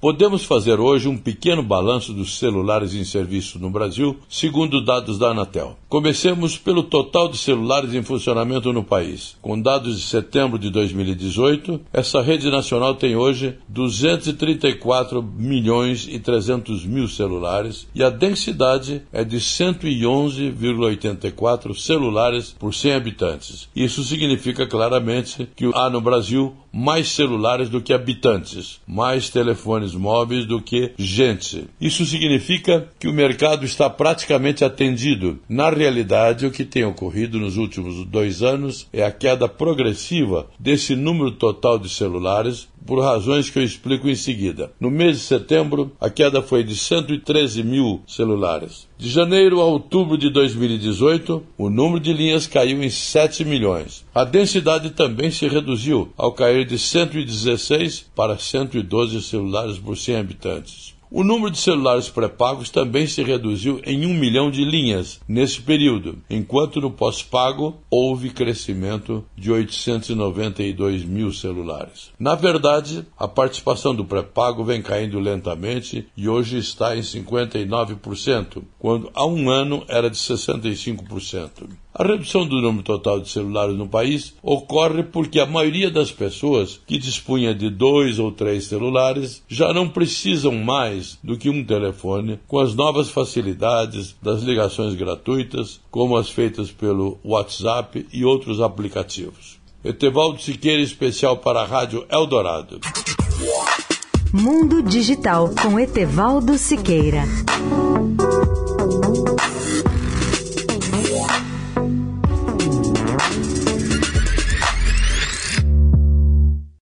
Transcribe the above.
Podemos fazer hoje um pequeno balanço dos celulares em serviço no Brasil, segundo dados da Anatel. Comecemos pelo total de celulares em funcionamento no país. Com dados de setembro de 2018, essa rede nacional tem hoje 234 milhões e 300 mil celulares e a densidade é de 111,84 celulares por 100 habitantes. Isso significa claramente que há no Brasil mais celulares do que habitantes, mais telefones móveis do que gente. Isso significa que o mercado está praticamente atendido. Na realidade, o que tem ocorrido nos últimos dois anos é a queda progressiva desse número total de celulares por razões que eu explico em seguida. No mês de setembro, a queda foi de 113 mil celulares. De janeiro a outubro de 2018, o número de linhas caiu em 7 milhões. A densidade também se reduziu, ao cair de 116 para 112 celulares por 100 habitantes. O número de celulares pré-pagos também se reduziu em um milhão de linhas nesse período, enquanto no pós-pago houve crescimento de 892 mil celulares. Na verdade, a participação do pré-pago vem caindo lentamente e hoje está em 59%, quando há um ano era de 65%. A redução do número total de celulares no país ocorre porque a maioria das pessoas que dispunha de dois ou três celulares já não precisam mais do que um telefone com as novas facilidades das ligações gratuitas, como as feitas pelo WhatsApp e outros aplicativos. Etevaldo Siqueira, especial para a Rádio Eldorado. Mundo Digital com Etevaldo Siqueira.